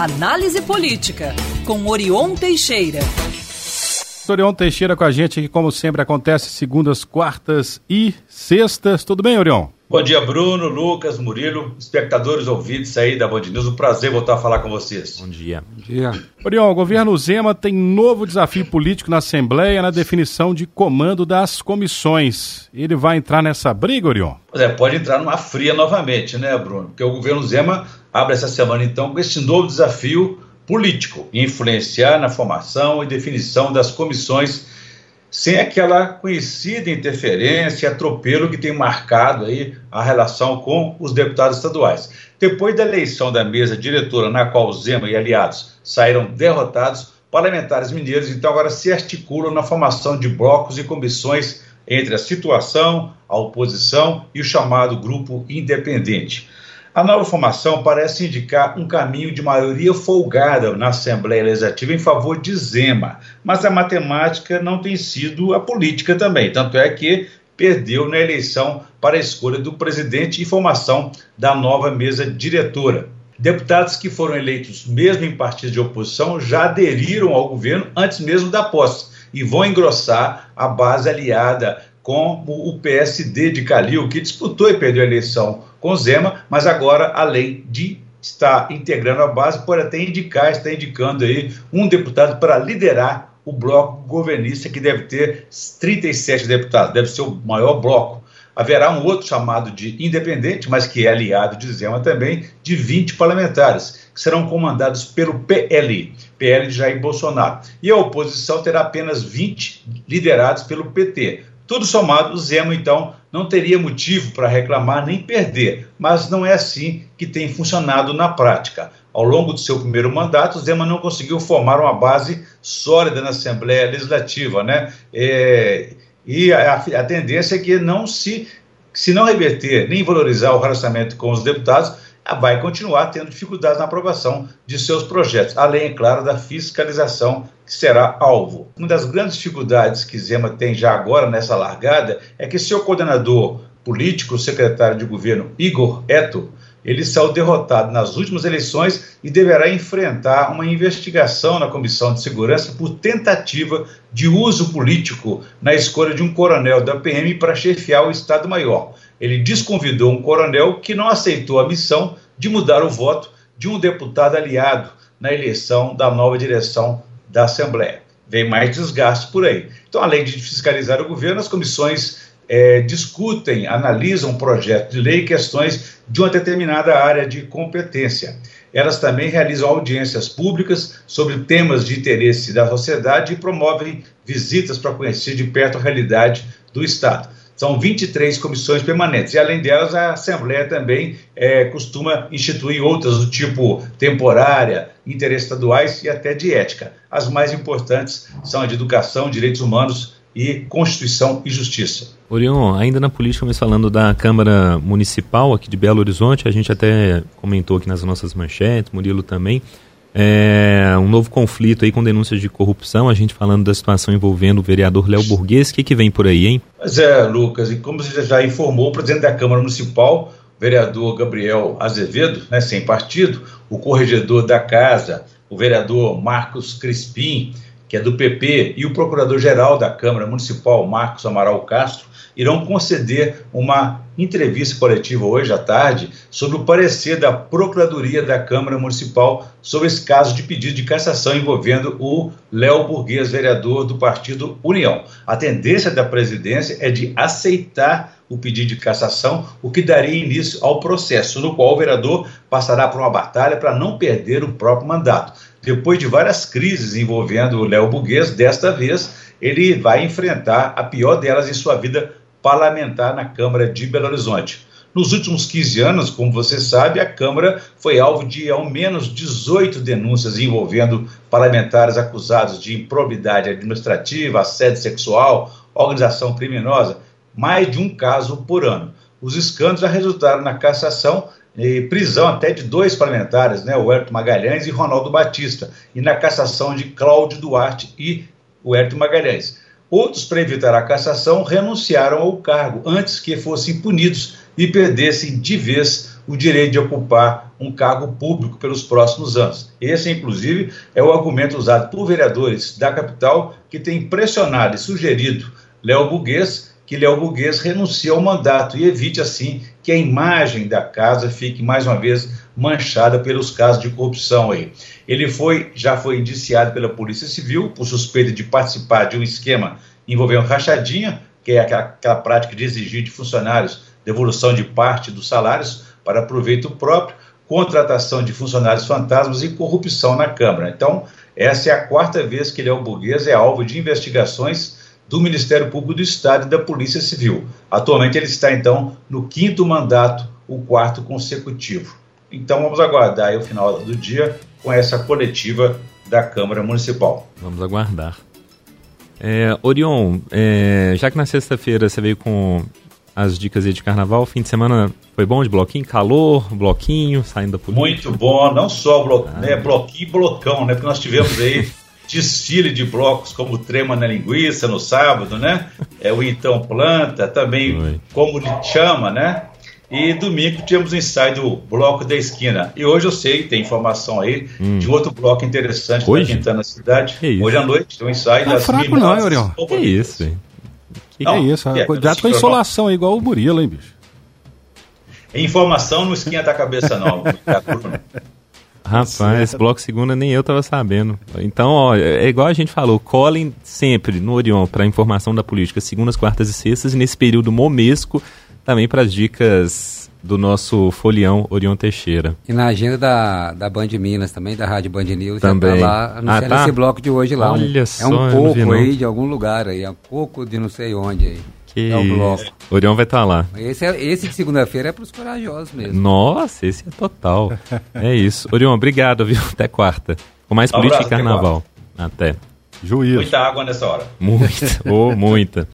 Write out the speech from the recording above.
Análise Política, com Orion Teixeira. Orion Teixeira com a gente, que como sempre acontece segundas, quartas e sextas. Tudo bem, Orion? Bom dia, Bruno, Lucas, Murilo, espectadores ouvintes aí da Band News. Um prazer voltar a falar com vocês. Bom dia. Bom dia. Orion, o governo Zema tem novo desafio político na Assembleia na definição de comando das comissões. Ele vai entrar nessa briga, Orion? Pois é, pode entrar numa fria novamente, né, Bruno? Porque o governo Zema abre essa semana, então, com esse novo desafio político, influenciar na formação e definição das comissões sem aquela conhecida interferência e atropelo que tem marcado aí a relação com os deputados estaduais. Depois da eleição da mesa diretora, na qual Zema e aliados saíram derrotados, parlamentares mineiros então agora se articulam na formação de blocos e comissões entre a situação, a oposição e o chamado grupo independente. A nova formação parece indicar um caminho de maioria folgada na Assembleia Legislativa em favor de Zema, mas a matemática não tem sido a política também. Tanto é que perdeu na eleição para a escolha do presidente e formação da nova mesa diretora. Deputados que foram eleitos mesmo em partidos de oposição já aderiram ao governo antes mesmo da posse e vão engrossar a base aliada com o PSD de Calil, que disputou e perdeu a eleição com Zema, mas agora, além de estar integrando a base, pode até indicar, está indicando aí um deputado para liderar o bloco governista, que deve ter 37 deputados, deve ser o maior bloco. Haverá um outro chamado de independente, mas que é aliado de Zema também, de 20 parlamentares, que serão comandados pelo PL, PL de Jair Bolsonaro. E a oposição terá apenas 20 liderados pelo PT. Tudo somado, o Zema, então, não teria motivo para reclamar nem perder, mas não é assim que tem funcionado na prática. Ao longo do seu primeiro mandato, Zema não conseguiu formar uma base sólida na Assembleia Legislativa, né? É, e a, a, tendência é que não se, se não reverter nem valorizar o relacionamento com os deputados, vai continuar tendo dificuldades na aprovação de seus projetos, além, é claro, da fiscalização que será alvo. Uma das grandes dificuldades que Zema tem já agora nessa largada é que seu coordenador político, secretário de governo Igor Eto, ele saiu derrotado nas últimas eleições e deverá enfrentar uma investigação na Comissão de Segurança por tentativa de uso político na escolha de um coronel da PM para chefiar o Estado-Maior ele desconvidou um coronel que não aceitou a missão de mudar o voto de um deputado aliado na eleição da nova direção da Assembleia. Vem mais desgaste por aí. Então, além de fiscalizar o governo, as comissões é, discutem, analisam projetos de lei e questões de uma determinada área de competência. Elas também realizam audiências públicas sobre temas de interesse da sociedade e promovem visitas para conhecer de perto a realidade do Estado. São 23 comissões permanentes. E, além delas, a Assembleia também é, costuma instituir outras do tipo temporária, interestaduais e até de ética. As mais importantes são a de educação, direitos humanos e Constituição e Justiça. Orion, ainda na política, mas falando da Câmara Municipal aqui de Belo Horizonte, a gente até comentou aqui nas nossas manchetes, Murilo também, é, um novo conflito aí com denúncias de corrupção, a gente falando da situação envolvendo o vereador Léo Burguês, o que, que vem por aí, hein? Pois é, Lucas, e como você já informou, o presidente da Câmara Municipal, vereador Gabriel Azevedo, né, sem partido, o corregedor da casa, o vereador Marcos Crispim, que é do PP, e o procurador-geral da Câmara Municipal, Marcos Amaral Castro, irão conceder uma entrevista coletiva hoje à tarde sobre o parecer da Procuradoria da Câmara Municipal sobre esse caso de pedido de cassação envolvendo o Léo Burguês, vereador do partido União. A tendência da presidência é de aceitar o pedido de cassação, o que daria início ao processo, no qual o vereador passará por uma batalha para não perder o próprio mandato. Depois de várias crises envolvendo o Léo Burguês, desta vez ele vai enfrentar a pior delas em sua vida parlamentar na Câmara de Belo Horizonte. Nos últimos 15 anos, como você sabe, a Câmara foi alvo de ao menos 18 denúncias envolvendo parlamentares acusados de improbidade administrativa, assédio sexual, organização criminosa, mais de um caso por ano. Os escândalos já resultaram na cassação e prisão até de dois parlamentares, né, o Herto Magalhães e Ronaldo Batista, e na cassação de Cláudio Duarte e o Herto Magalhães. Outros, para evitar a cassação, renunciaram ao cargo antes que fossem punidos e perdessem de vez o direito de ocupar um cargo público pelos próximos anos. Esse, inclusive, é o argumento usado por vereadores da capital que têm pressionado e sugerido Léo Buguês que Léo Buguês renuncie ao mandato e evite, assim, que a imagem da casa fique, mais uma vez, manchada pelos casos de corrupção aí. Ele foi, já foi indiciado pela Polícia Civil por suspeita de participar de um esquema envolvendo rachadinha, que é aquela, aquela prática de exigir de funcionários devolução de parte dos salários para proveito próprio, contratação de funcionários fantasmas e corrupção na Câmara. Então, essa é a quarta vez que Léo Burguês é alvo de investigações do Ministério Público do Estado e da Polícia Civil. Atualmente ele está, então, no quinto mandato, o quarto consecutivo. Então vamos aguardar o final do dia com essa coletiva da Câmara Municipal. Vamos aguardar. É, Orion, é, já que na sexta-feira você veio com as dicas aí de carnaval, fim de semana foi bom de bloquinho? Calor, bloquinho, saindo da polícia? Muito bom, não só blo ah. né, bloquinho e blocão, né? Porque nós tivemos aí desfile de blocos como Trema na Linguiça no sábado, né? É o Então Planta, também Oi. como ele chama, né? E domingo tivemos o ensaio do Bloco da Esquina. E hoje eu sei, tem informação aí hum. de outro bloco interessante hoje? da Quintana Cidade. Hoje à noite tem um ensaio tá das fraco não, Oriol. Que isso, hein? Que, não, que é isso? É, Cuidado com a insolação, igual o Murilo, hein, bicho? Informação não esquenta a cabeça, não. Rapaz, esse bloco segunda nem eu tava sabendo. Então, ó, é igual a gente falou, colhem sempre no Orion para informação da política, segundas, quartas e sextas, e nesse período momesco também para as dicas do nosso folião Orion Teixeira. E na agenda da, da Band Minas também, da Rádio Band News, também. já tá lá anunciando ah, tá? esse bloco de hoje lá. Olha um, só, é um pouco aí de algum lugar aí, é um pouco de não sei onde aí. Que é o bloco. Orion vai estar tá lá. Esse, é, esse de segunda-feira é para os corajosos mesmo. Nossa, esse é total. é isso. Orion, obrigado, viu? Até quarta. Com mais um política abraço, e carnaval. Até. Juízo. Muita água nessa hora. Muita, ou oh, muita.